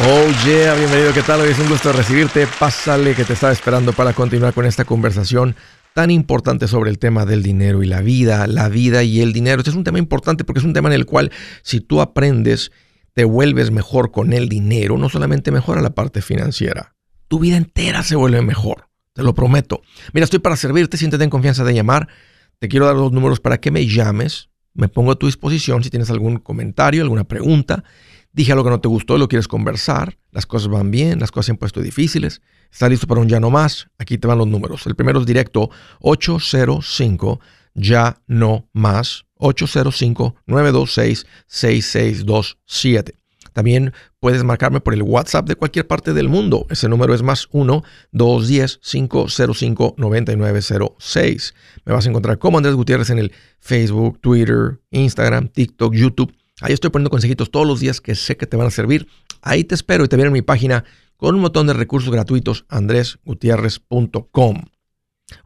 Oh yeah, bienvenido, ¿qué tal? Hoy es un gusto recibirte. Pásale que te estaba esperando para continuar con esta conversación tan importante sobre el tema del dinero y la vida, la vida y el dinero. Este es un tema importante porque es un tema en el cual si tú aprendes, te vuelves mejor con el dinero, no solamente mejora la parte financiera, tu vida entera se vuelve mejor, te lo prometo. Mira, estoy para servirte, siéntete en confianza de llamar. Te quiero dar los números para que me llames. Me pongo a tu disposición si tienes algún comentario, alguna pregunta. Dije algo que no te gustó, lo quieres conversar. Las cosas van bien, las cosas se han puesto difíciles. ¿Estás listo para un ya no más? Aquí te van los números. El primero es directo 805 ya no más 805-926-6627. También puedes marcarme por el WhatsApp de cualquier parte del mundo. Ese número es más 1-210-505-9906. Me vas a encontrar como Andrés Gutiérrez en el Facebook, Twitter, Instagram, TikTok, YouTube Ahí estoy poniendo consejitos todos los días que sé que te van a servir. Ahí te espero y te viene en mi página con un montón de recursos gratuitos, andresgutierrez.com.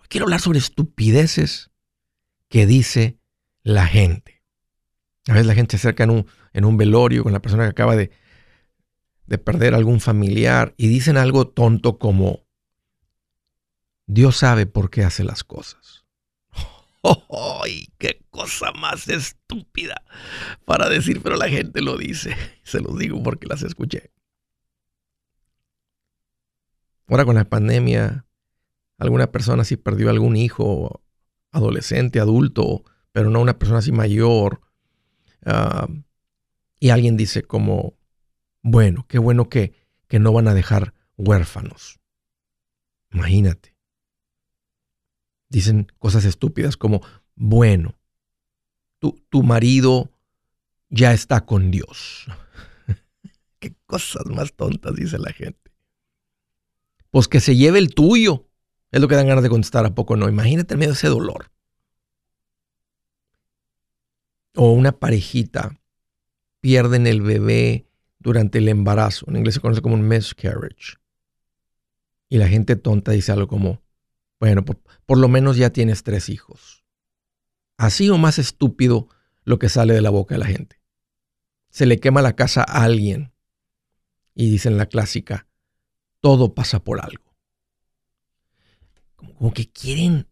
Quiero hablar sobre estupideces que dice la gente. A veces la gente se acerca en un, velorio con la persona que acaba de, de perder algún familiar y dicen algo tonto como, Dios sabe por qué hace las cosas. ¡Ay, qué cosa más estúpida para decir, pero la gente lo dice. Se los digo porque las escuché. Ahora con la pandemia, alguna persona si perdió algún hijo, adolescente, adulto, pero no una persona así mayor, ah, y alguien dice como, bueno, qué bueno que, que no van a dejar huérfanos. Imagínate dicen cosas estúpidas como, bueno, tu, tu marido ya está con Dios. Qué cosas más tontas dice la gente. Pues que se lleve el tuyo. Es lo que dan ganas de contestar a poco no. Imagínate en medio de ese dolor. O una parejita pierden el bebé durante el embarazo. En inglés se conoce como un miscarriage. Y la gente tonta dice algo como, bueno, por, lo menos ya tienes tres hijos. Así o más estúpido lo que sale de la boca de la gente. Se le quema la casa a alguien y dicen la clásica, todo pasa por algo. Como, que quieren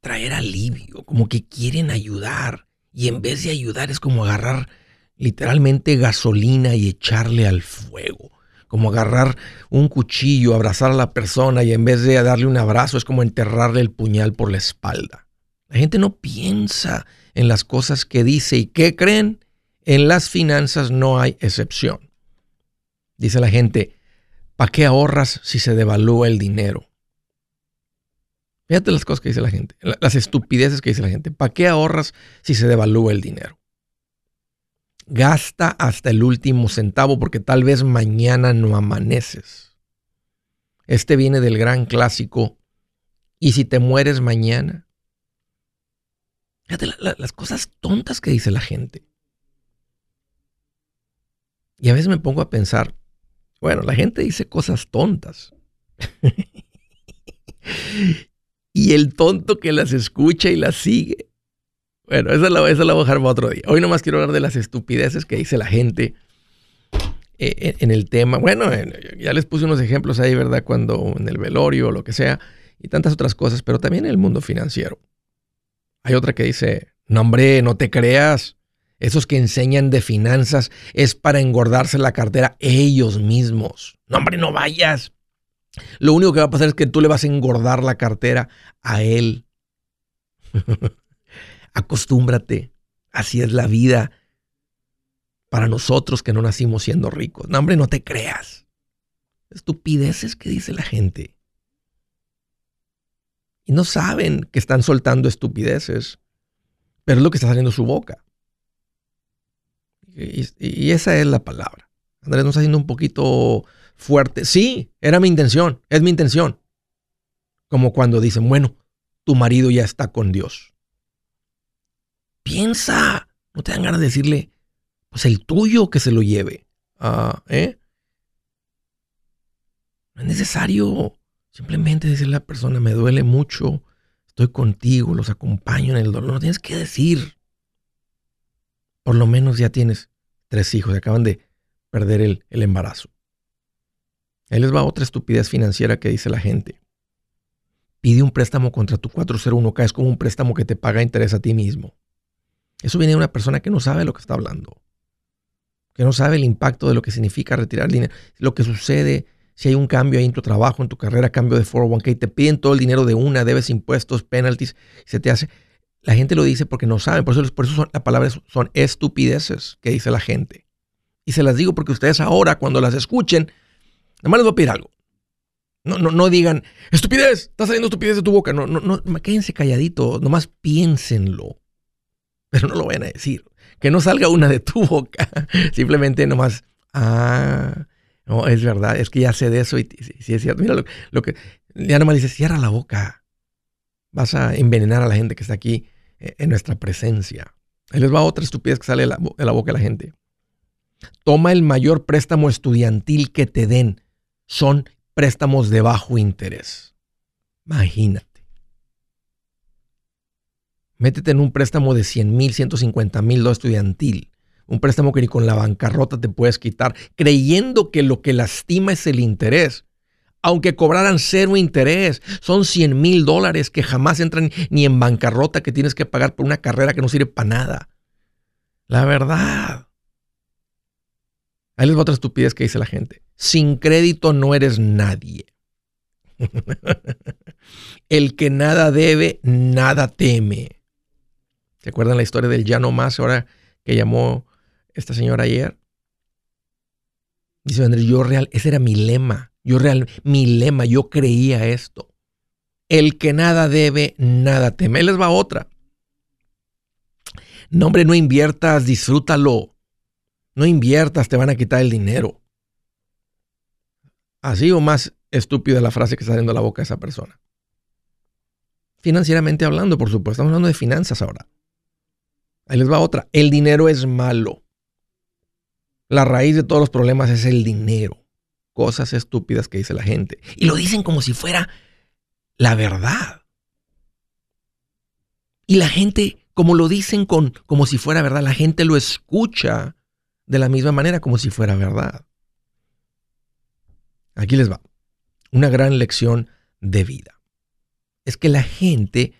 traer alivio, como que quieren ayudar. Y en vez de ayudar es como agarrar literalmente gasolina y echarle al fuego como agarrar un cuchillo, abrazar a la persona y en vez de darle un abrazo es como enterrarle el puñal por la espalda. La gente no piensa en las cosas que dice y ¿qué creen? En las finanzas no hay excepción. Dice la gente, ¿para qué ahorras si se devalúa el dinero? Fíjate las cosas que dice la gente, las estupideces que dice la gente. ¿Para qué ahorras si se devalúa el dinero? Gasta hasta el último centavo porque tal vez mañana no amaneces. Este viene del gran clásico. ¿Y si te mueres mañana? Fíjate las cosas tontas que dice la gente. Y a veces me pongo a pensar, bueno, la gente dice cosas tontas. y el tonto que las escucha y las sigue bueno, esa la, esa la voy a dejar para otro día. Hoy nomás quiero hablar de las estupideces que dice la gente eh, en el tema. Bueno, ya les puse unos ejemplos ahí, ¿verdad? Cuando en el velorio o lo que sea, y tantas otras cosas, pero también en el mundo financiero. Hay otra que dice, no hombre, no te creas. Esos que enseñan de finanzas es para engordarse la cartera ellos mismos. No hombre, no vayas. Lo único que va a pasar es que tú le vas a engordar la cartera a él. Acostúmbrate. Así es la vida para nosotros que no nacimos siendo ricos. No, hombre, no te creas. Estupideces que dice la gente. Y no saben que están soltando estupideces, pero es lo que está saliendo de su boca. Y, esa es la palabra. Andrés nos está haciendo un poquito fuerte. Sí, era mi intención, es mi intención. Como cuando dicen, bueno, tu marido ya está con Dios. Piensa. No te dan ganas de decirle, pues el tuyo que se lo lleve. Ah, ¿eh? No es necesario simplemente decirle a la persona, me duele mucho, estoy contigo, los acompaño en el dolor. No tienes que decir. Por lo menos ya tienes tres hijos, acaban de perder el, el embarazo. Ahí les va otra estupidez financiera que dice la gente. Pide un préstamo contra tu 401k, es como un préstamo que te paga interés a ti mismo. Eso viene de una persona que no sabe lo que está hablando, que no sabe el impacto de lo que significa retirar dinero, lo que sucede si hay un cambio ahí en tu trabajo, en tu carrera, cambio de 401k, te piden todo el dinero de una, debes impuestos, penalties, se te hace... La gente lo dice porque no saben, por eso, por eso son, las palabras son estupideces que dice la gente. Y se las digo porque ustedes ahora, cuando las escuchen, nada más les voy a pedir algo. No, no, no digan, estupidez, está saliendo estupidez de tu boca. No, no, no, quédense calladitos, nomás piénsenlo. Pero no lo vayan a decir. Que no salga una de tu boca. Simplemente nomás, ah, no, es verdad, es que ya sé de eso y si es cierto. Mira lo, que, ya nomás dice, cierra la boca. Vas a envenenar a la gente que está aquí eh, en nuestra presencia. Ahí les va otra estupidez que sale de la, la boca de la gente. Toma el mayor préstamo estudiantil que te den. Son préstamos de bajo interés. Imagínate. Métete en un préstamo de 100 mil, 150 mil dólares estudiantil. Un préstamo que ni con la bancarrota te puedes quitar, creyendo que lo que lastima es el interés. Aunque cobraran cero interés, son 100 mil dólares que jamás entran ni en bancarrota que tienes que pagar por una carrera que no sirve para nada. La verdad. Ahí les va otra estupidez que dice la gente. Sin crédito no eres nadie. El que nada debe, nada teme. ¿Se acuerdan la historia del ya no más ahora que llamó esta señora ayer? Dice Andrés, yo real, ese era mi lema. Yo real, mi lema, yo creía esto. El que nada debe, nada teme. Les va otra. No, hombre, no inviertas, disfrútalo. No inviertas, te van a quitar el dinero. Así o más estúpida la frase que está saliendo de la boca de esa persona. Financieramente hablando, por supuesto, estamos hablando de finanzas ahora. Ahí les va otra. El dinero es malo. La raíz de todos los problemas es el dinero. Cosas estúpidas que dice la gente. Y lo dicen como si fuera la verdad. Y la gente, como lo dicen con, como si fuera verdad, la gente lo escucha de la misma manera como si fuera verdad. Aquí les va. Una gran lección de vida. Es que la gente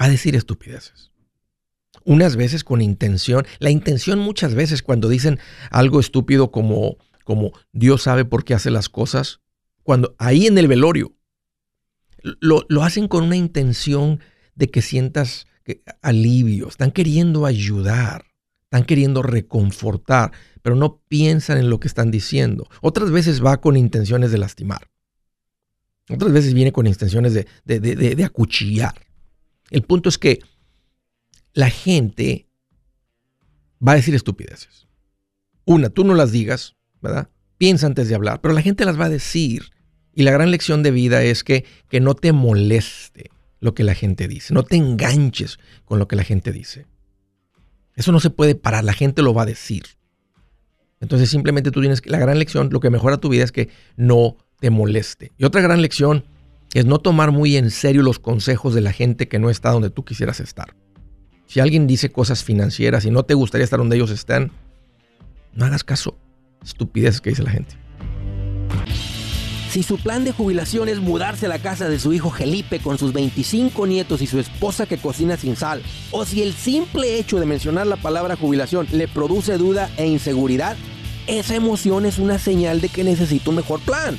va a decir estupideces. Unas veces con intención. La intención muchas veces cuando dicen algo estúpido como, como Dios sabe por qué hace las cosas, cuando ahí en el velorio, lo, lo hacen con una intención de que sientas alivio, están queriendo ayudar, están queriendo reconfortar, pero no piensan en lo que están diciendo. Otras veces va con intenciones de lastimar. Otras veces viene con intenciones de, de, acuchillar. El punto es que la gente va a decir estupideces. Una, tú no las digas, ¿verdad? Piensa antes de hablar, pero la gente las va a decir. Y la gran lección de vida es que, que no te moleste lo que la gente dice, no te enganches con lo que la gente dice. Eso no se puede parar, la gente lo va a decir. Entonces simplemente tú tienes que, la gran lección, lo que mejora tu vida es que no te moleste. Y otra gran lección es no tomar muy en serio los consejos de la gente que no está donde tú quisieras estar. Si alguien dice cosas financieras y no te gustaría estar donde ellos están, no hagas caso. Estupideces que dice la gente. Si su plan de jubilación es mudarse a la casa de su hijo Felipe con sus 25 nietos y su esposa que cocina sin sal, o si el simple hecho de mencionar la palabra jubilación le produce duda e inseguridad, esa emoción es una señal de que necesita un mejor plan.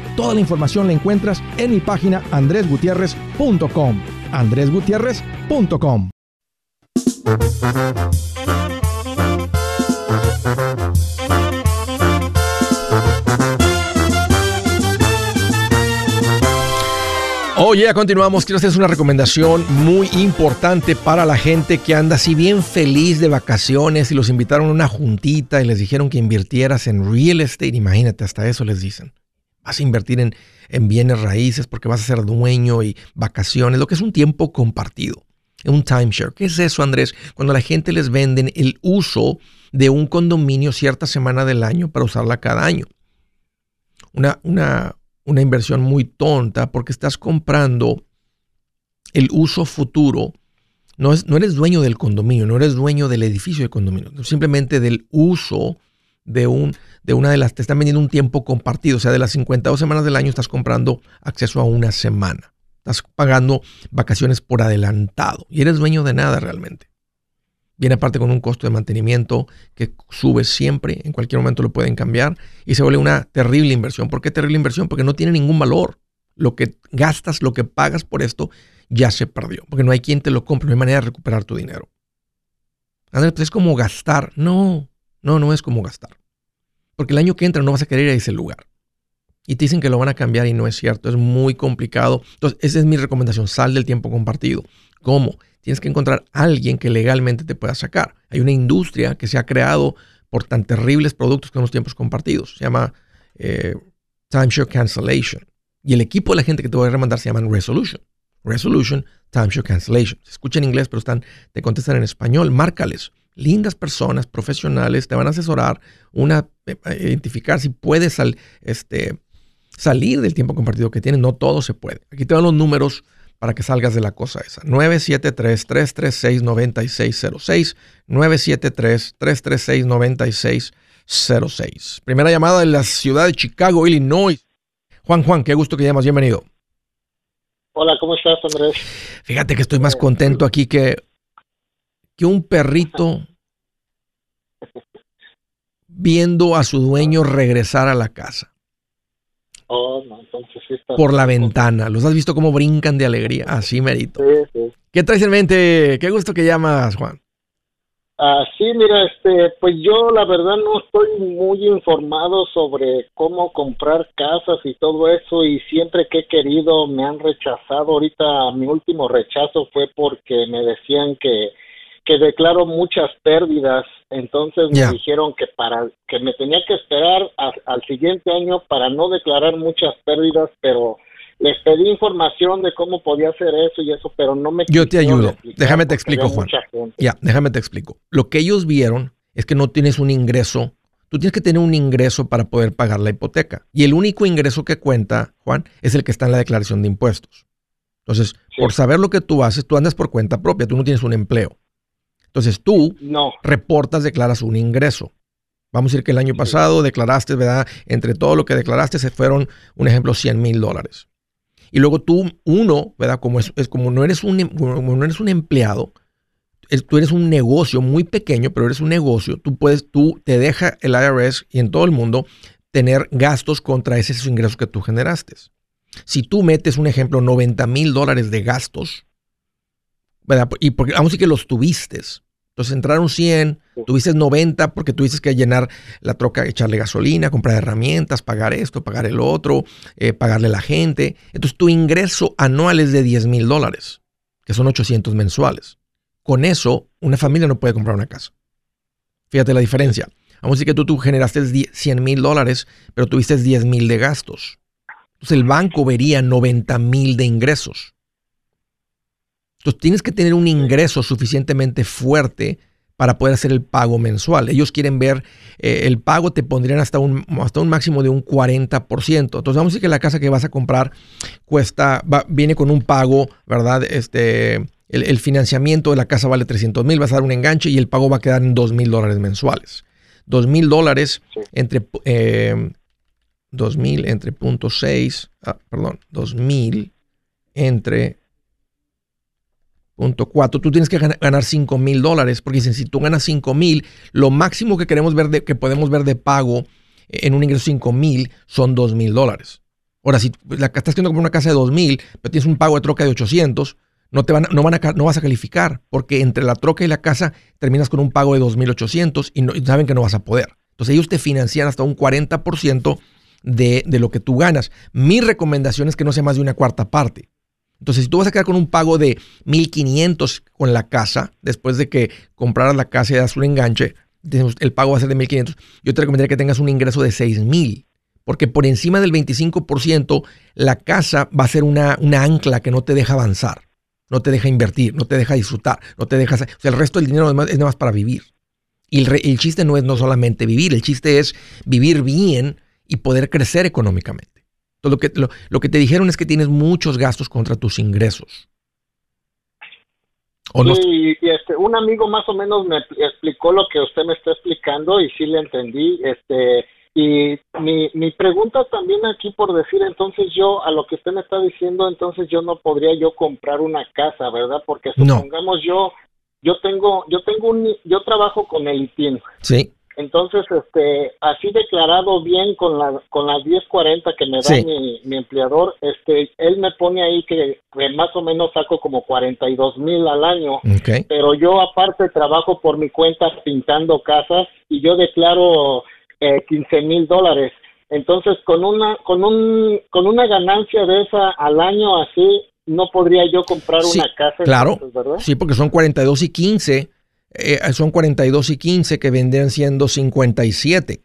Toda la información la encuentras en mi página andresgutierrez.com. andresgutierrez.com. Oye, ya continuamos. Quiero hacer una recomendación muy importante para la gente que anda así bien feliz de vacaciones y los invitaron a una juntita y les dijeron que invirtieras en real estate. Imagínate, hasta eso les dicen. Vas a invertir en, en bienes raíces porque vas a ser dueño y vacaciones, lo que es un tiempo compartido, un timeshare. ¿Qué es eso, Andrés? Cuando la gente les venden el uso de un condominio cierta semana del año para usarla cada año. Una, una, una inversión muy tonta porque estás comprando el uso futuro. No, es, no eres dueño del condominio, no eres dueño del edificio de condominio, simplemente del uso de, un, de una de las, te están vendiendo un tiempo compartido, o sea, de las 52 semanas del año estás comprando acceso a una semana. Estás pagando vacaciones por adelantado y eres dueño de nada realmente. Viene aparte con un costo de mantenimiento que sube siempre, en cualquier momento lo pueden cambiar y se vuelve una terrible inversión. ¿Por qué terrible inversión? Porque no tiene ningún valor. Lo que gastas, lo que pagas por esto, ya se perdió, porque no hay quien te lo compre, no hay manera de recuperar tu dinero. Andrés, pues es como gastar. No, no, no es como gastar. Porque el año que entra no vas a querer ir a ese lugar. Y te dicen que lo van a cambiar y no es cierto. Es muy complicado. Entonces, esa es mi recomendación. Sal del tiempo compartido. ¿Cómo? Tienes que encontrar a alguien que legalmente te pueda sacar. Hay una industria que se ha creado por tan terribles productos con los tiempos compartidos. Se llama eh, Timeshare Cancellation. Y el equipo de la gente que te voy a remandar se llaman Resolution. Resolution Timeshare Cancellation. Se escucha en inglés, pero te contestan en español. Márcales lindas personas, profesionales, te van a asesorar, una, eh, identificar si puedes este, salir del tiempo compartido que tienes. No todo se puede. Aquí te dan los números para que salgas de la cosa esa. 973-336-9606. 973-336-9606. Primera llamada de la ciudad de Chicago, Illinois. Juan, Juan, qué gusto que llamas. Bienvenido. Hola, ¿cómo estás, Andrés? Fíjate que estoy más contento aquí que que un perrito viendo a su dueño regresar a la casa. Oh, no, entonces sí está por la ventana. ¿Los has visto cómo brincan de alegría? Así, merito. Sí, sí. ¿Qué traes en mente? Qué gusto que llamas, Juan. Ah, sí, mira, este, pues yo la verdad no estoy muy informado sobre cómo comprar casas y todo eso y siempre que he querido me han rechazado. Ahorita mi último rechazo fue porque me decían que que declaro muchas pérdidas, entonces me dijeron que para que me tenía que esperar al siguiente año para no declarar muchas pérdidas, pero les pedí información de cómo podía hacer eso y eso, pero no me Yo te ayudo. Déjame te explico, Juan. Ya, déjame te explico. Lo que ellos vieron es que no tienes un ingreso. Tú tienes que tener un ingreso para poder pagar la hipoteca. Y el único ingreso que cuenta, Juan, es el que está en la declaración de impuestos. Entonces, por saber lo que tú haces, tú andas por cuenta propia, tú no tienes un empleo. Entonces tú reportas, declaras un ingreso. Vamos a decir que el año pasado declaraste, ¿verdad? Entre todo lo que declaraste se fueron, un ejemplo, 100 mil dólares. Y luego tú, uno, ¿verdad? Como, es, como, no eres un, como no eres un empleado, tú eres un negocio muy pequeño, pero eres un negocio. Tú puedes, tú te deja el IRS y en todo el mundo tener gastos contra esos ingresos que tú generaste. Si tú metes, un ejemplo, 90 mil dólares de gastos, y porque, aún sí que los tuviste. Entonces entraron 100, tuviste 90 porque tuviste que llenar la troca, echarle gasolina, comprar herramientas, pagar esto, pagar el otro, eh, pagarle a la gente. Entonces tu ingreso anual es de 10 mil dólares, que son 800 mensuales. Con eso, una familia no puede comprar una casa. Fíjate la diferencia. Vamos a decir que tú, tú generaste 100 mil dólares, pero tuviste 10 mil de gastos. Entonces el banco vería 90 mil de ingresos. Entonces tienes que tener un ingreso suficientemente fuerte para poder hacer el pago mensual. Ellos quieren ver eh, el pago, te pondrían hasta un, hasta un máximo de un 40%. Entonces vamos a decir que la casa que vas a comprar cuesta, viene con un pago, ¿verdad? Este, el, financiamiento de la casa vale 300 mil, vas a dar un enganche y el pago va a quedar en 2 mil dólares mensuales. 2 mil dólares entre... Eh, 2000 entre punto 6, ah, perdón, 2000 entre punto 4, tú tienes que ganar 5 mil dólares, porque dicen, si tú ganas 5 mil, lo máximo que queremos ver, de, que podemos ver de pago en un ingreso 5 mil son 2 mil dólares. Ahora, si estás queriendo comprar una casa de 2 mil, pero tienes un pago de troca de 800, no, te van, no, van a, no vas a calificar, porque entre la troca y la casa terminas con un pago de 2.800 y, no, y saben que no vas a poder. Entonces ellos te financian hasta un 40% de, lo que tú ganas. Mi recomendación es que no sea más de una cuarta parte. Entonces, si tú vas a quedar con un pago de 1.500 con la casa, después de que compraras la casa y das un enganche, el pago va a ser de 1.500, yo te recomendaría que tengas un ingreso de 6.000, porque por encima del 25% la casa va a ser una, una, ancla que no te deja avanzar, no te deja invertir, no te deja disfrutar, no te deja... O sea, el resto del dinero es nada más para vivir. Y el, el chiste no es no solamente vivir, el chiste es vivir bien y poder crecer económicamente. Todo lo, que, lo, que te dijeron es que tienes muchos gastos contra tus ingresos. sí, y este, un amigo más o menos me explicó lo que usted me está explicando y sí le entendí. Este, y mi, mi pregunta también aquí por decir, entonces yo, a lo que usted me está diciendo, entonces yo no podría yo comprar una casa, ¿verdad? Porque supongamos yo, yo tengo, yo tengo un, yo trabajo con el ITIN. Sí. Entonces, este, así declarado bien con, la, con las 10.40 que me da mi, empleador, este, él me pone ahí que, más o menos saco como 42 mil al año. Pero yo aparte trabajo por mi cuenta pintando casas y yo declaro eh, 15 mil dólares. Entonces, con una, con un, con una ganancia de esa al año así, no podría yo comprar una casa. Claro. Sí, porque son 42 y 15 eh, son 42 y 15 que vendrían siendo 57.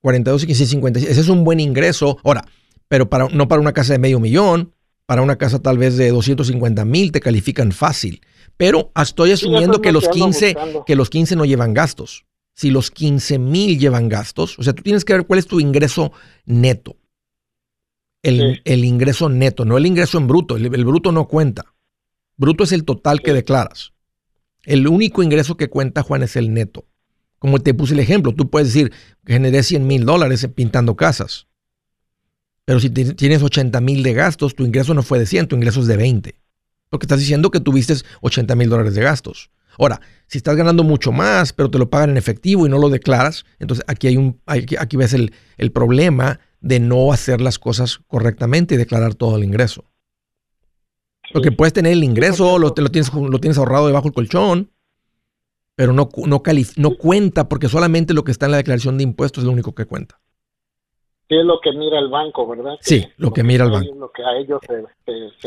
42 y 15 y 57. Ese es un buen ingreso. Ahora, pero para, no para una casa de medio millón, para una casa tal vez de 250 mil te califican fácil. Pero estoy asumiendo que los 15, que los 15 no llevan gastos. Si los 15 mil llevan gastos, o sea, tú tienes que ver cuál es tu ingreso neto. El, ingreso neto, no el ingreso en bruto. El, bruto no cuenta. Bruto es el total que declaras. El único ingreso que cuenta, Juan, es el neto. Como te puse el ejemplo, tú puedes decir generé 100 mil dólares pintando casas. Pero si tienes 80 mil de gastos, tu ingreso no fue de 100, tu ingreso es de 20. Porque estás diciendo que tuviste 80 mil dólares de gastos. Ahora, si estás ganando mucho más, pero te lo pagan en efectivo y no lo declaras, entonces aquí, hay un, aquí, ves el, el problema de no hacer las cosas correctamente y declarar todo el ingreso. Porque puedes tener el ingreso, lo, lo, tienes, lo tienes ahorrado debajo del colchón, pero no, no, no cuenta porque solamente lo que está en la declaración de impuestos es lo único que cuenta. Sí, es lo que mira el banco, ¿verdad? sí, lo, que, mira el banco.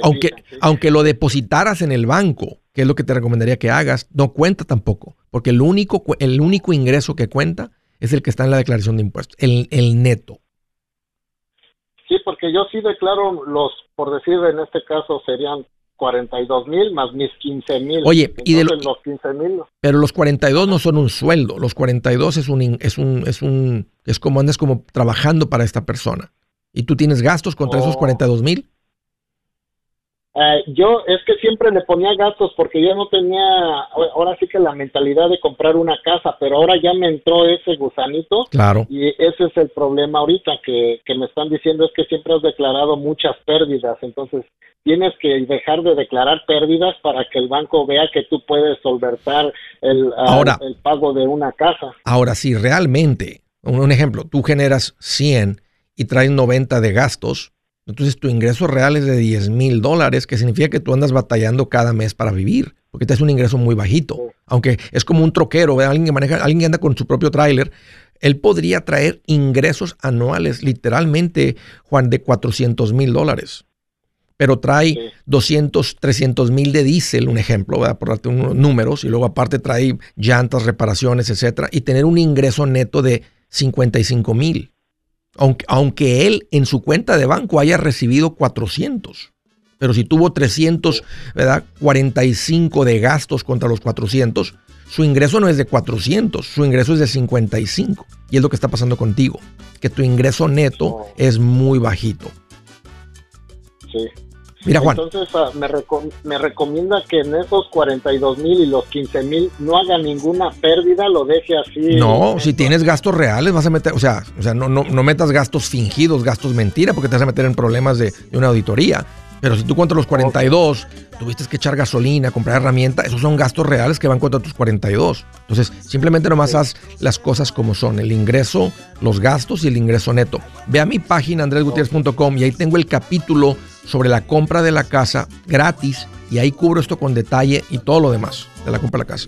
aunque, aunque lo depositaras en el banco, que es lo que te recomendaría que hagas, no cuenta tampoco, porque el único, el único ingreso que cuenta es el que está en la declaración de impuestos, el, el neto. Sí, porque yo sí declaro los, por decir en este caso serían 42 mil más mis 15 mil. Oye, y de los 15 mil. Pero los 42 no son un sueldo, los 42 es un, es un, es un, es como andas como trabajando para esta persona. ¿Y tú tienes gastos contra esos 42 mil? Eh, yo es que siempre le ponía gastos porque yo no tenía, ahora sí que la mentalidad de comprar una casa, pero ahora ya me entró ese gusanito. Claro. Y ese es el problema ahorita que, que me están diciendo es que siempre has declarado muchas pérdidas, entonces tienes que dejar de declarar pérdidas para que el banco vea que tú puedes solventar el, ah, el pago de una casa. Ahora, si realmente, un, ejemplo, tú generas 100 y traes 90 de gastos, entonces tu ingreso real es de 10 mil dólares, que significa que tú andas batallando cada mes para vivir, porque te es un ingreso muy bajito. Aunque es como un troquero, alguien que maneja, alguien que anda con su propio tráiler, él podría traer ingresos anuales, literalmente, Juan, de 400 mil dólares. Pero trae 200, 300 mil de diésel, un ejemplo, ¿verdad? por darte unos números, y luego aparte trae llantas, reparaciones, etcétera, y tener un ingreso neto de 55 mil aunque, aunque él en su cuenta de banco haya recibido 400. Pero si tuvo 300, ¿verdad? 45 de gastos contra los 400, su ingreso no es de 400, su ingreso es de 55. Y es lo que está pasando contigo, que tu ingreso neto Oh. es muy bajito. Sí. Mira, Juan. Entonces ah, me, reco- me recomienda que en esos 42 mil y los 15 mil no haga ninguna pérdida, lo deje así. No, si tienes gastos reales, vas a meter, o sea, o sea no, no, no metas gastos fingidos, gastos mentira, porque te vas a meter en problemas de, de una auditoría. Pero si tú contra los 42 tuviste que echar gasolina, comprar herramienta, esos son gastos reales que van contra tus 42. Entonces, simplemente nomás haz las cosas como son, el ingreso, los gastos y el ingreso neto. Ve a mi página andresgutierrez.com y ahí tengo el capítulo sobre la compra de la casa gratis y ahí cubro esto con detalle y todo lo demás de la compra de la casa.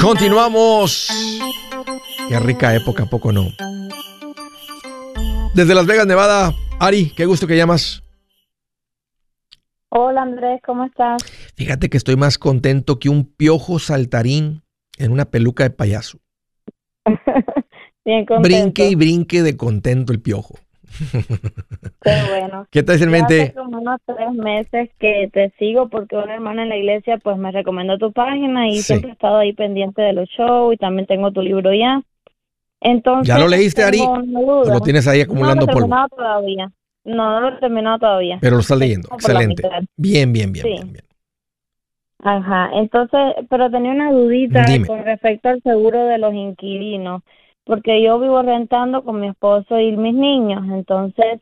Continuamos. Qué rica época, ¿a poco no. Desde Las Vegas, Nevada, Ari, qué gusto que llamas. Hola Andrés, ¿cómo estás? Fíjate que estoy más contento que un piojo saltarín en una peluca de payaso. Bien contento. Brinque y brinque de contento el piojo. Qué bueno. ¿Qué traes en Ya hace mente? como unos tres meses que te sigo porque una hermana en la iglesia pues me recomendó tu página y Sí. siempre he estado ahí pendiente de los shows y también tengo tu libro ya. Entonces, ¿Ya lo leíste, Ari? ¿O lo tienes ahí acumulando no lo he polvo? terminado todavía. No, no lo he terminado todavía. Pero lo estás leyendo. Excelente. Bien, bien, bien, Sí. bien, bien. Ajá, entonces, pero tenía una dudita Dime. con respecto al seguro de los inquilinos, porque yo vivo rentando con mi esposo y mis niños, entonces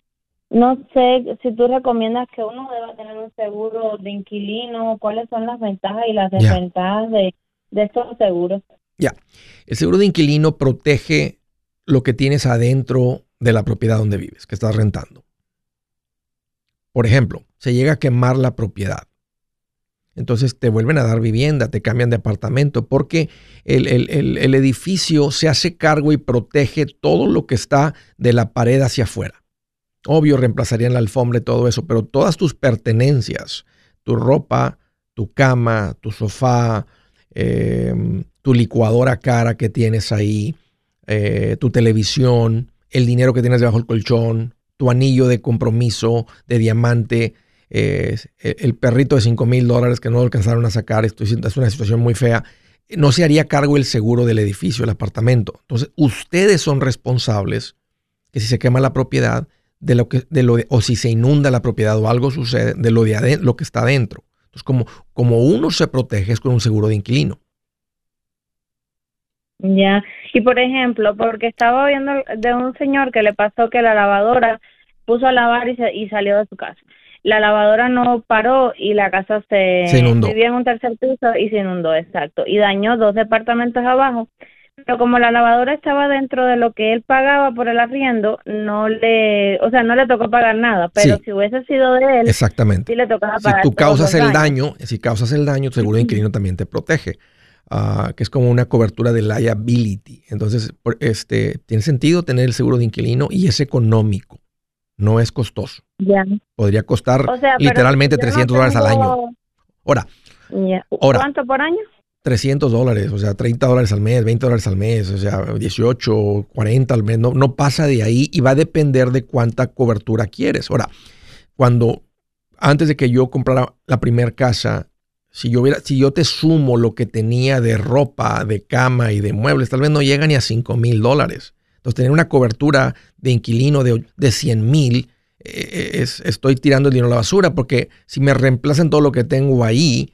no sé si tú recomiendas que uno deba tener un seguro de inquilino, cuáles son las ventajas y las desventajas de, de estos seguros. Ya. El seguro de inquilino protege lo que tienes adentro de la propiedad donde vives, que estás rentando. Por ejemplo, se llega a quemar la propiedad. Entonces te vuelven a dar vivienda, te cambian de apartamento, porque el, edificio se hace cargo y protege todo lo que está de la pared hacia afuera. Obvio, reemplazarían la alfombra y todo eso, pero todas tus pertenencias, tu ropa, tu cama, tu sofá, eh, tu licuadora cara que tienes ahí, eh, tu televisión, el dinero que tienes debajo del colchón, tu anillo de compromiso de diamante, eh, el perrito de 5 mil dólares que no alcanzaron a sacar, esto es es una situación muy fea. No se haría cargo el seguro del edificio, el apartamento. Entonces, ustedes son responsables que si se quema la propiedad, de lo que, de lo de- o si se inunda la propiedad o algo sucede, de lo de aden- lo que está adentro. Entonces, como, como uno se protege es con un seguro de inquilino. Ya, y por ejemplo, porque estaba viendo de un señor que le pasó que la lavadora puso a lavar y, se- y salió de su casa. La lavadora no paró y la casa se, Se inundó. vivía en un tercer piso y se inundó, exacto, y dañó dos departamentos abajo. Pero como la lavadora estaba dentro de lo que él pagaba por el arriendo, no le, o sea, no le tocó pagar nada, pero Sí. si hubiese sido de él, Exactamente. sí le tocaba Si pagar tú todos causas el daño, si causas el daño, tu seguro de inquilino también te protege, ah, que es como una cobertura de liability. Entonces, este, tiene sentido tener el seguro de inquilino y es económico, no es costoso. Ya. Podría costar O sea, pero literalmente si yo no 300 dólares al año. Ahora, Ya. Ahora. ¿Cuánto por año? 300 dólares, o sea, 30 dólares al mes, 20 dólares al mes, o sea, 18, 40 al mes, no, no pasa de ahí y va a depender de cuánta cobertura quieres. Ahora, cuando, antes de que yo comprara la primera casa, si yo, hubiera, si yo te sumo lo que tenía de ropa, de cama y de muebles, tal vez no llega ni a 5 mil dólares. Entonces, tener una cobertura de inquilino de, de 100 mil, eh, es, estoy tirando el dinero a la basura, porque si me reemplazan todo lo que tengo ahí,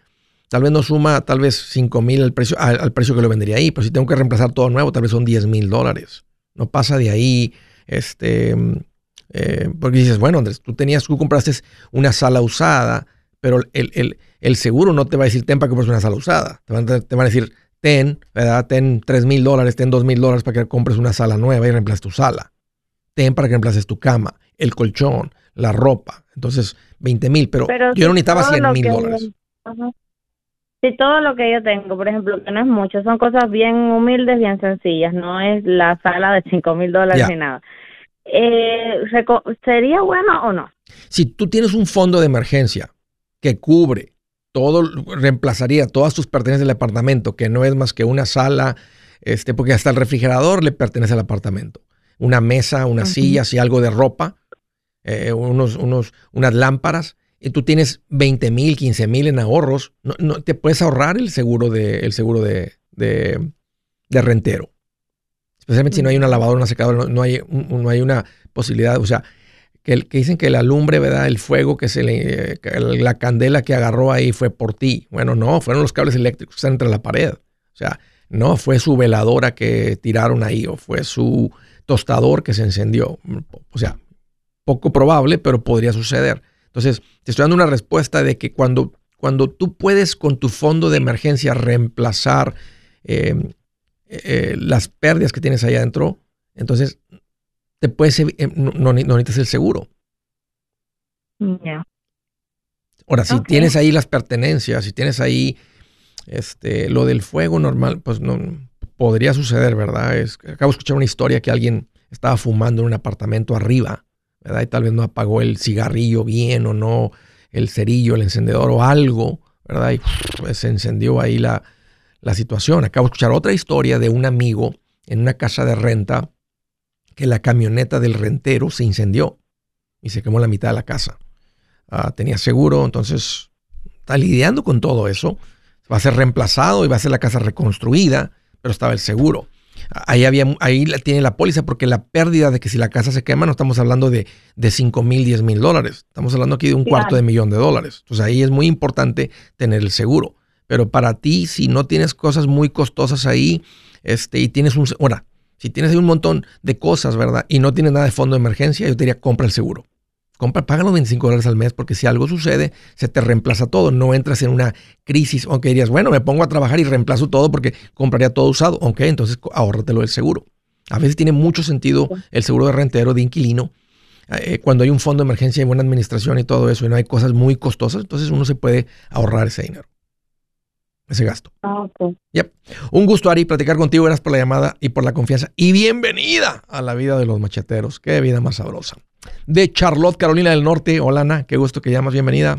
tal vez no suma tal vez 5 mil al precio, al, precio que lo vendería ahí, pero si tengo que reemplazar todo nuevo, tal vez son 10 mil dólares. No pasa de ahí, este, eh, porque dices, bueno, Andrés, tú tenías, tú compraste una sala usada, pero el, seguro no te va a decir, ten para que compres una sala usada. Te van, a decir, ten, ¿verdad? Ten 3 mil dólares, ten 2 mil dólares para que compres una sala nueva y reemplaces tu sala. Ten para que reemplaces tu cama, el colchón, la ropa. Entonces, 20 mil, pero, yo no necesitaba 100 mil dólares. Si todo lo que yo tengo, por ejemplo, que no es mucho, son cosas bien humildes, bien sencillas, no es la sala de 5 mil dólares ni nada. Eh, ¿Sería bueno o no? Si tú tienes un fondo de emergencia que cubre todo, reemplazaría todas tus pertenencias del apartamento, que no es más que una sala, este, porque hasta el refrigerador le pertenece al apartamento. Una mesa, unas sillas y algo de ropa, eh, unos, unos, unas lámparas, y tú tienes 20 mil, 15 mil en ahorros, no, no, te puedes ahorrar el seguro de, el seguro de, de, rentero. Especialmente si no hay una lavadora, una secadora, no, hay, no hay una posibilidad, o sea, que, dicen que la lumbre, ¿verdad? El fuego que se le, la candela que agarró ahí fue por ti. Bueno, no, fueron los cables eléctricos que están entre la pared. O sea, no fue su veladora que tiraron ahí o fue su tostador que se encendió. O sea, poco probable, pero podría suceder. Entonces, te estoy dando una respuesta de que cuando, cuando tú puedes con tu fondo de emergencia reemplazar eh, eh, las pérdidas que tienes ahí adentro, entonces te puedes, eh, no, necesitas el seguro. Ahora, si tienes ahí las pertenencias, si tienes ahí este, lo del fuego normal, pues no podría suceder, ¿verdad? Es, acabo de escuchar una historia que alguien estaba fumando en un apartamento arriba, ¿verdad? Y tal vez no apagó el cigarrillo bien o no el cerillo, el encendedor o algo, ¿verdad? Y pues, se encendió ahí la, la situación. Acabo de escuchar otra historia de un amigo en una casa de renta que la camioneta del rentero se incendió y se quemó la mitad de la casa. Ah, tenía seguro, entonces está lidiando con todo eso. Va a ser reemplazado y va a ser la casa reconstruida, pero estaba el seguro. Ahí, había, ahí tiene la póliza porque la pérdida de que si la casa se quema no estamos hablando de, de 5 mil, 10 mil dólares. Estamos hablando aquí de un cuarto de millón de dólares. Entonces ahí es muy importante tener el seguro. Pero para ti, si no tienes cosas muy costosas ahí este, y tienes un... Ahora, si tienes ahí un montón de cosas, ¿verdad? Y no tienes nada de fondo de emergencia, yo te diría, compra el seguro. Compra, paga los 25 dólares al mes porque si algo sucede, se te reemplaza todo. No entras en una crisis, aunque dirías, bueno, me pongo a trabajar y reemplazo todo porque compraría todo usado. Ok, entonces ahórratelo del seguro. A veces tiene mucho sentido el seguro de rentero, de inquilino. Eh, cuando hay un fondo de emergencia y buena administración y todo eso y no hay cosas muy costosas, entonces uno se puede ahorrar ese dinero ese gasto. Ah, ok. Yep. Un gusto, Ari, platicar contigo. Gracias por la llamada y por la confianza. Y bienvenida a la vida de los macheteros. Qué vida más sabrosa. De Charlotte, Carolina del Norte. Hola, Ana. Qué gusto que llamas. Bienvenida.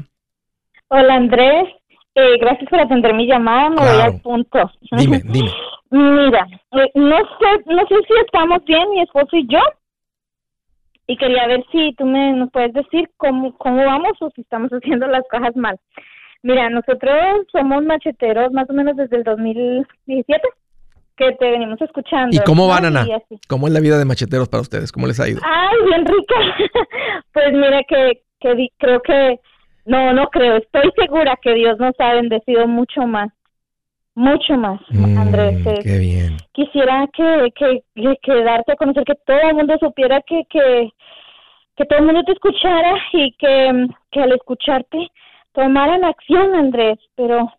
Hola, Andrés. Eh, gracias por atender mi llamada. Me voy al punto. Dime, dime. Mira, eh, no sé, no sé si estamos bien, mi esposo y yo. Y quería ver si tú me nos puedes decir cómo, cómo vamos o si estamos haciendo las cosas mal. Mira, nosotros somos macheteros más o menos desde el 2017 que te venimos escuchando. ¿Y cómo van, Ana? ¿Cómo es la vida de macheteros para ustedes? ¿Cómo les ha ido? Ay, bien rica. pues mira que, que creo que, no, no creo, estoy segura que Dios nos ha bendecido mucho más. Mucho más, mm, Andrés. Qué bien. Quisiera que, que, que, darte a conocer que todo el mundo supiera que, que, que todo el mundo te escuchara y que, que al escucharte tomaran acción, Andrés, pero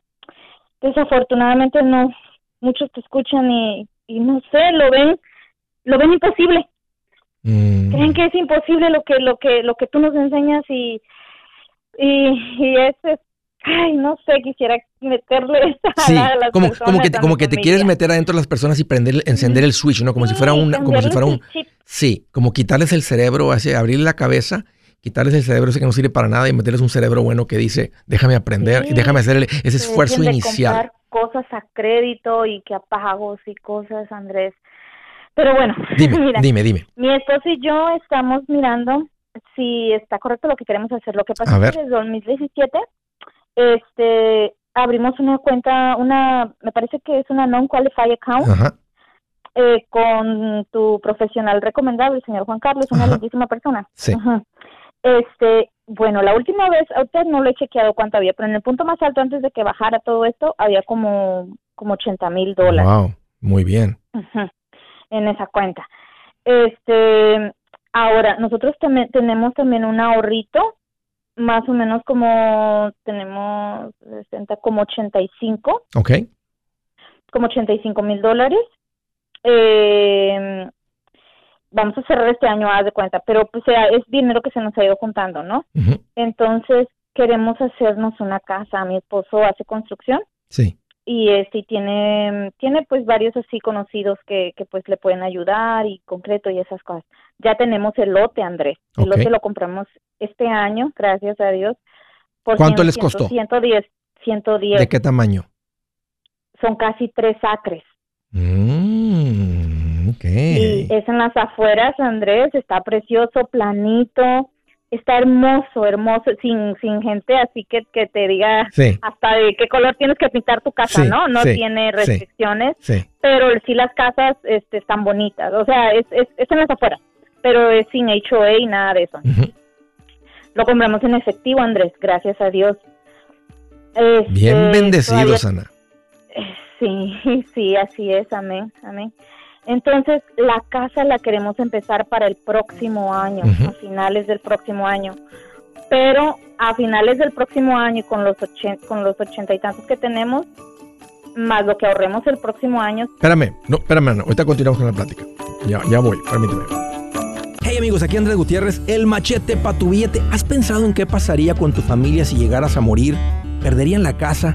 desafortunadamente no, muchos te escuchan y, y no sé, lo ven, lo ven imposible. Mm. Creen que es imposible lo que, lo que, lo que tú nos enseñas y, y, y es, ay, no sé, quisiera meterle sí, a las como, como que te, como que te quieres meter adentro de las personas y prender, encender el switch, ¿no? Como si fuera un, como si fuera un, sí, como quitarles el cerebro, así, abrirle la cabeza quitarles el cerebro ese que no sirve para nada y meterles un cerebro bueno que dice, déjame aprender y déjame hacer ese esfuerzo inicial. cosas a crédito y que a pagos y cosas, Andrés. Pero bueno, dime, dime, dime. Mi esposo y yo estamos mirando si está correcto lo que queremos hacer. Lo que pasa es que desde 2017 este, abrimos una cuenta, una, me parece que es una non-qualified account. Eh, con tu profesional recomendado, el señor Juan Carlos, una lindísima persona. Sí. Este, bueno, la última vez, ahorita no lo he chequeado cuánto había, pero en el punto más alto antes de que bajara todo esto, había como, como 80 mil dólares. Wow, muy bien. En esa cuenta. Este, ahora, nosotros tenemos también un ahorrito, más o menos como, tenemos 60, como 85. Ok. Como 85 mil dólares. Eh, vamos a cerrar este año, haz de cuenta, pero pues sea, es dinero que se nos ha ido juntando, ¿no? Entonces, queremos hacernos una casa. Mi esposo hace construcción. Sí. Y este tiene tiene pues varios así conocidos que, que pues le pueden ayudar y concreto y esas cosas. Ya tenemos el lote, Andrés. El lote lo compramos este año, gracias a Dios. Por ¿Cuánto les costó? 110, 110. ¿De qué tamaño? Son casi tres acres. Mm, Y es en las afueras, Andrés, está precioso, planito, está hermoso, hermoso, sin, sin gente así que, que te diga hasta de qué color tienes que pintar tu casa, ¿no? No tiene restricciones, pero sí las casas este, están bonitas, o sea, es, es, es en las afueras, pero es sin HOA y nada de eso. Lo compramos en efectivo, Andrés, gracias a Dios. Bien este, bendecidos, Ana. Sí, sí, así es, amén, amén. Entonces, la casa la queremos empezar para el próximo año, a finales del próximo año. Pero a finales del próximo año, con los, con los ochenta y tantos que tenemos, más lo que ahorremos el próximo año. Espérame, no, espérame, no, ahorita continuamos con la plática. Ya, ya voy, permíteme. Hey amigos, aquí Andrés Gutiérrez, el machete para tu billete. ¿Has pensado en qué pasaría con tu familia si llegaras a morir? ¿Perderían la casa?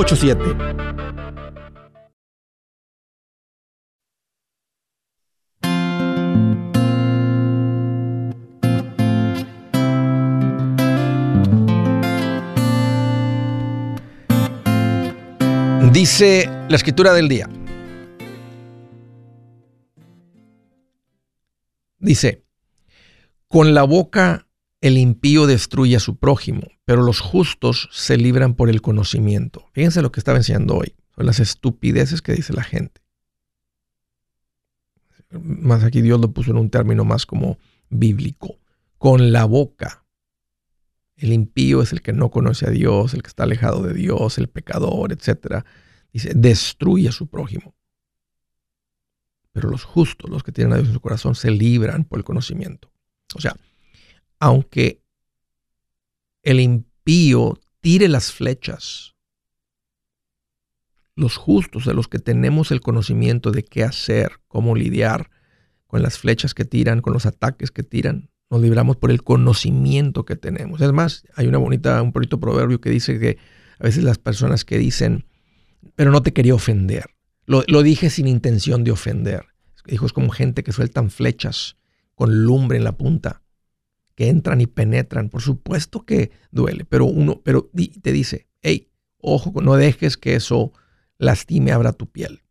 844-748-8887 Dice la escritura del día. Dice, con la boca el impío destruye a su prójimo, pero los justos se libran por el conocimiento. Fíjense lo que estaba enseñando hoy, son las estupideces que dice la gente. Más aquí Dios lo puso en un término más como bíblico. Con la boca. El impío es el que no conoce a Dios, el que está alejado de Dios, el pecador, etc. Dice, destruye a su prójimo. Pero los justos, los que tienen a Dios en su corazón, se libran por el conocimiento. O sea, aunque el impío tire las flechas, los justos, de los que tenemos el conocimiento de qué hacer, cómo lidiar con las flechas que tiran, con los ataques que tiran, nos libramos por el conocimiento que tenemos. Es más, hay una bonita, un bonito proverbio que dice que a veces las personas que dicen, pero no te quería ofender, lo, dije sin intención de ofender. Dijo, es como gente que sueltan flechas con lumbre en la punta, que entran y penetran. Por supuesto que duele, pero uno, pero te dice, hey, ojo, no dejes que eso lastime, abra tu piel.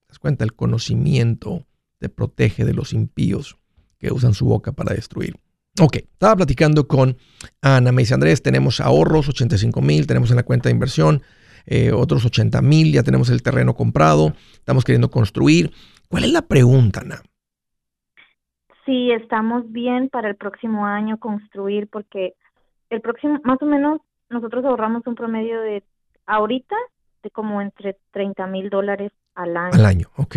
¿Te das cuenta? El conocimiento te protege de los impíos que usan su boca para destruir. Ok, estaba platicando con Ana. Me dice, Andrés, tenemos ahorros, 85 mil, tenemos en la cuenta de inversión eh, otros 80 mil, ya tenemos el terreno comprado, estamos queriendo construir. ¿Cuál es la pregunta, Ana? Sí, estamos bien para el próximo año construir porque el próximo, más o menos, nosotros ahorramos un promedio de ahorita de como entre 30 mil dólares al año. Al año, ok.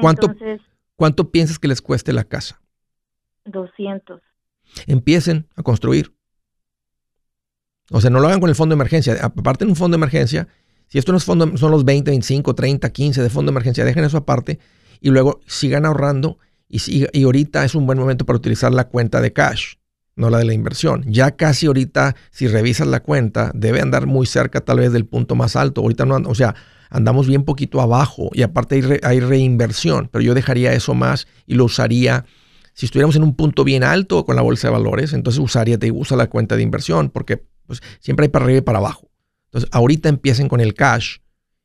¿Cuánto, ¿Cuánto piensas que les cueste la casa? 200. Empiecen a construir. O sea, no lo hagan con el fondo de emergencia. Aparte en un fondo de emergencia, si esto no es fondo, son los 20, 25, 30, 15 de fondo de emergencia, dejen eso aparte y luego sigan ahorrando y, y ahorita es un buen momento para utilizar la cuenta de cash, no la de la inversión. Ya casi ahorita, si revisas la cuenta, debe andar muy cerca tal vez del punto más alto. Ahorita no, o sea, andamos bien poquito abajo y aparte hay, reinversión, pero yo dejaría eso más y lo usaría si estuviéramos en un punto bien alto con la bolsa de valores, entonces usaría, te usa la cuenta de inversión, porque pues, siempre hay para arriba y para abajo. Entonces, ahorita empiecen con el cash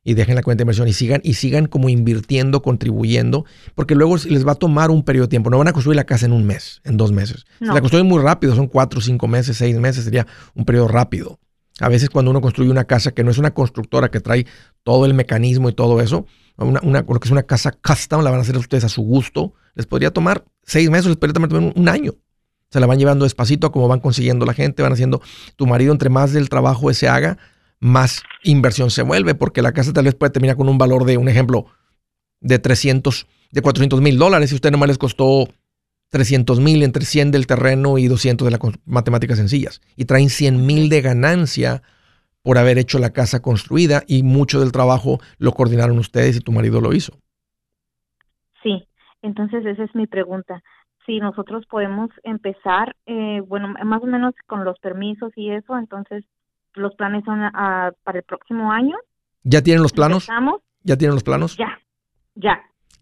y dejen la cuenta de inversión y sigan, y sigan como invirtiendo, contribuyendo, porque luego les va a tomar un periodo de tiempo. No van a construir la casa en un mes, en dos meses. Si la construyen muy rápido, son cuatro, cinco meses, seis meses, sería un periodo rápido. A veces cuando uno construye una casa que no es una constructora que trae todo el mecanismo y todo eso, una, una, lo que es una casa custom, la van a hacer ustedes a su gusto, les podría tomar seis meses, les podría tomar un, año. Se la van llevando despacito a como van consiguiendo la gente, van haciendo, tu marido entre más del trabajo ese haga, más inversión se vuelve, porque la casa tal vez puede terminar con un valor de, un ejemplo, de 300, de 400 mil dólares y usted nomás les costó 300 mil entre 100 del terreno y 200 de las matemáticas sencillas. Y traen 100 mil de ganancia por haber hecho la casa construida y mucho del trabajo lo coordinaron ustedes y tu marido lo hizo. Sí, entonces esa es mi pregunta. Si nosotros podemos empezar, eh, bueno, más o menos con los permisos y eso, entonces los planes son para el próximo año. ¿Ya tienen los planos? ¿Ya tienen los planos? Ya, ya.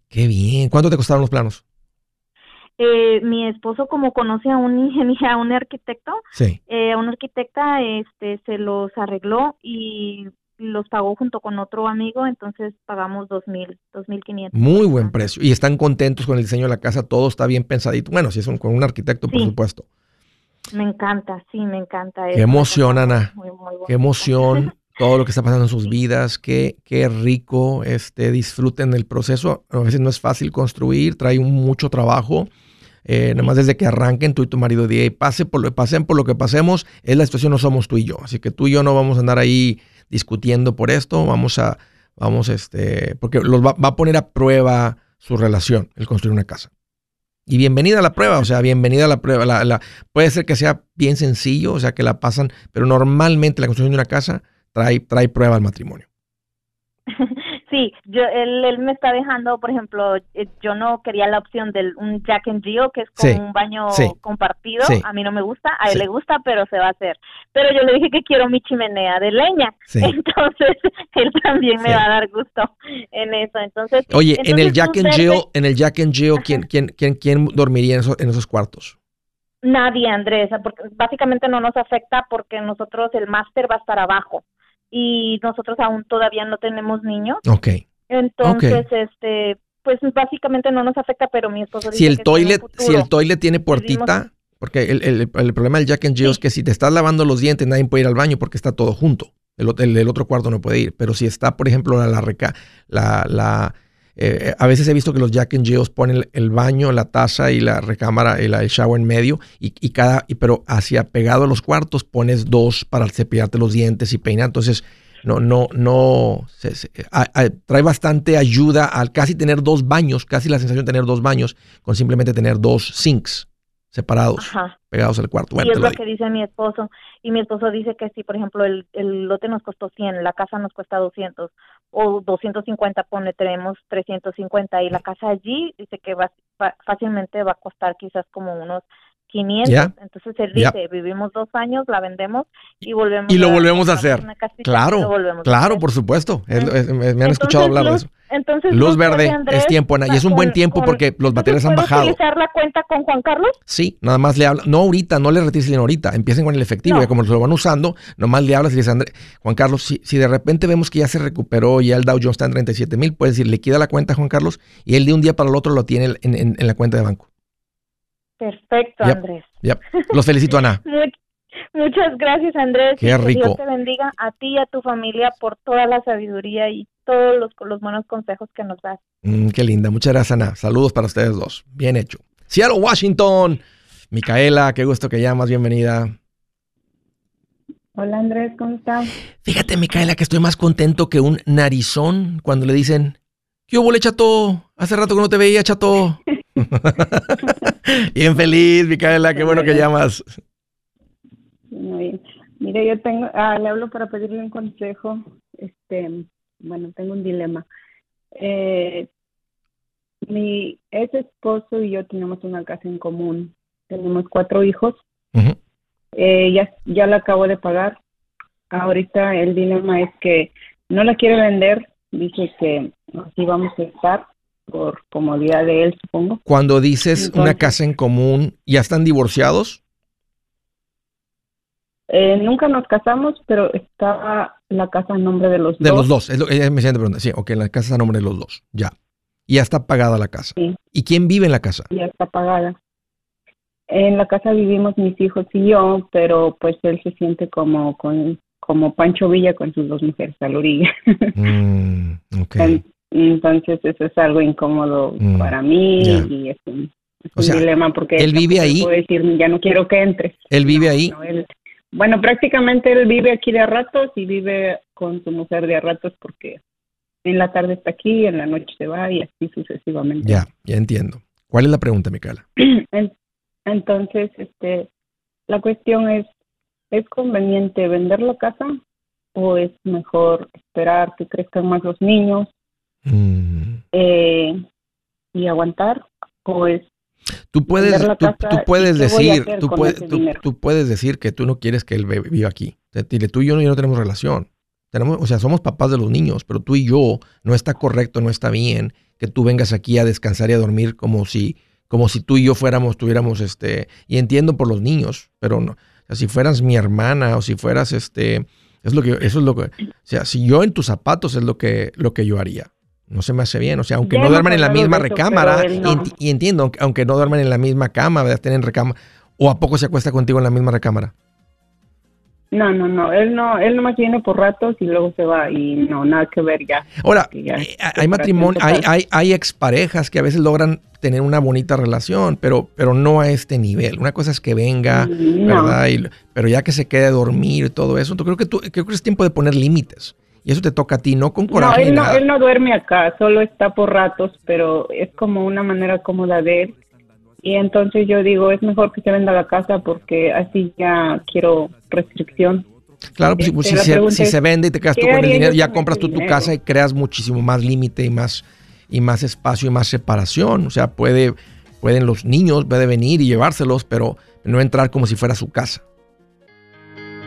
Qué bien. ¿Cuánto te costaron los planos? Eh, mi esposo como conoce a un ingeniero, a un arquitecto, sí. eh, a una arquitecta, este, se los arregló y los pagó junto con otro amigo, entonces pagamos dos mil, dos mil quinientos. Muy buen precio. Y están contentos con el diseño de la casa, todo está bien pensadito. Bueno, si es con un arquitecto, por supuesto. Me encanta, sí, me encanta. Qué emoción, Ana. Qué emoción. todo lo que está pasando en sus vidas, qué, qué rico, este, disfruten el proceso. A veces no es fácil construir, trae mucho trabajo. Eh, nomás desde que arranquen tú y tu marido de pase por lo, pasen por lo que pasemos, es la situación, no somos tú y yo. Así que tú y yo no vamos a andar ahí discutiendo por esto, vamos a, vamos, este, porque los va, a poner a prueba su relación, el construir una casa. Y bienvenida a la prueba, o sea, bienvenida a la prueba. La, puede ser que sea bien sencillo, o sea, que la pasan, pero normalmente la construcción de una casa trae, trae prueba al matrimonio. Sí, yo, él, él me está dejando, por ejemplo, eh, yo no quería la opción del un Jack and Jill, que es como un baño compartido. A mí no me gusta, a él le gusta, pero se va a hacer. Pero yo le dije que quiero mi chimenea de leña. Entonces, él también me va a dar gusto en eso. Entonces, Oye, en el Jack and Jill, en el Jack and ¿quién, quién, quién, quién dormiría en esos, en esos cuartos? Nadie, Andrés, porque básicamente no nos afecta porque nosotros el máster va a estar abajo y nosotros aún todavía no tenemos niños. Ok. Entonces, este, pues básicamente no nos afecta, pero mi esposo dice si el toilet, si el toilet tiene puertita, porque el, el, el, problema del Jack and Jill es que si te estás lavando los dientes, nadie puede ir al baño porque está todo junto. El, el, otro cuarto no puede ir. Pero si está, por ejemplo, la, la, la, la eh, a veces he visto que los Jack and Jills ponen el, baño, la taza y la recámara, el, el shower en medio, y, y cada, y, pero hacia pegado a los cuartos pones dos para cepillarte los dientes y peinar. Entonces, no, no, no, trae bastante ayuda al casi tener dos baños, casi la sensación de tener dos baños, con simplemente tener dos sinks separados, pegados al cuarto. y es lo que dice mi esposo. Y mi esposo dice que si, por ejemplo, el, el lote nos costó 100, la casa nos cuesta 200 o 250, pone, tenemos 350 y la casa allí dice que va, fácilmente va a costar quizás como unos 500. Entonces él dice, vivimos dos años, la vendemos y volvemos Y lo volvemos a hacer. Claro, claro, por supuesto. me han escuchado hablar de eso. Entonces, Luz verde es tiempo, y es un buen tiempo porque los baterías han bajado. utilizar la cuenta con Juan Carlos? Sí, nada más le habla. No ahorita, no le retires ahorita. Empiecen con el efectivo y como lo van usando, nomás le hablas y le dices, André, Juan Carlos, si, si de repente vemos que ya se recuperó y ya el Dow Jones está en 37 mil, puedes decir, le queda la cuenta a Juan Carlos y él de un día para el otro lo tiene en la cuenta de banco. Perfecto, Andrés. Los felicito, Ana. Muchas gracias, Andrés. Qué rico. Que Dios te bendiga a ti y a tu familia por toda la sabiduría y todos los, los buenos consejos que nos das. Mm, qué linda. Muchas gracias, Ana. Saludos para ustedes dos. Bien hecho. Seattle, Washington. Micaela, qué gusto que llamas. Bienvenida. Hola, Andrés. ¿Cómo estás? Fíjate, Micaela, que estoy más contento que un narizón cuando le dicen, ¿qué hubo, chato? Hace rato que no te veía, chato. Bien feliz, Micaela, qué bueno que llamas. Muy bien. Mire, yo tengo, ah, le hablo para pedirle un consejo. Este, bueno, tengo un dilema. Eh, mi ex esposo y yo tenemos una casa en común. Tenemos cuatro hijos. eh, ya, ya la acabo de pagar. Ahorita el dilema es que no la quiere vender. Dice que así vamos a estar por comodidad de él, supongo. Cuando dices una casa en común, ¿ya están divorciados? Eh, nunca nos casamos, pero estaba la casa en nombre de los dos. De los dos, es lo, ella me pregunta. Sí, ok, la casa está a nombre de los dos, ya. Y ya está pagada la casa. Sí. ¿Y quién vive en la casa? Ya está pagada. En la casa vivimos mis hijos y yo, pero pues él se siente como con como Pancho Villa con sus dos mujeres a la orilla. Mm, okay. Entonces eso es algo incómodo mm, para mí y es un, dilema porque él vive ahí. Puedo decir ya no quiero que entres. Él vive ahí. bueno, prácticamente él vive aquí de a ratos y vive con su mujer de a ratos porque en la tarde está aquí, en la noche se va y así sucesivamente. Ya, ya entiendo. ¿Cuál es la pregunta, Micaela? Entonces, este, la cuestión es, ¿es conveniente vender la casa o es mejor esperar que crezcan más los niños Mm. Eh, y aguantar o es Tú puedes, tú, puedes decir, tú tú, puedes decir que tú no quieres que él viva aquí. Dile, tú y yo no, tenemos relación. Tenemos, o sea, somos papás de los niños, pero tú y yo no está correcto, no está bien que tú vengas aquí a descansar y a dormir como si, como si tú y yo fuéramos, tuviéramos este, y entiendo por los niños, pero no, o sea, si fueras mi hermana o si fueras este, es lo que, eso es lo que, o sea, si yo en tus zapatos es lo que, lo que yo haría. No se me hace bien. O sea, aunque no duerman en la misma recámara, y, entiendo, aunque no duerman en la misma cama, ¿verdad? Estén en recámara. ¿O a poco se acuesta contigo en la misma recámara? No, no, no. Él no, él nomás viene por ratos y luego se va y no, nada que ver ya. Ahora, eh, hay matrimonio, hay, hay, hay exparejas que a veces logran tener una bonita relación, pero, pero no a este nivel. Una cosa es que venga, mm, ¿verdad? pero ya que se quede a dormir y todo eso, creo que, tú, creo que es tiempo de poner límites. Y eso te toca a ti, no con coraje. No, él, no, duerme acá, solo está por ratos, pero es como una manera cómoda de él. Y entonces yo digo, es mejor que se venda la casa porque así ya quiero restricción. Claro, pues, pues este, si, se, vende y te quedas tú con el dinero, ya compras tú tu casa y creas muchísimo más límite y más, y más espacio y más separación. O sea, puede, pueden los niños, puede venir y llevárselos, pero no entrar como si fuera su casa.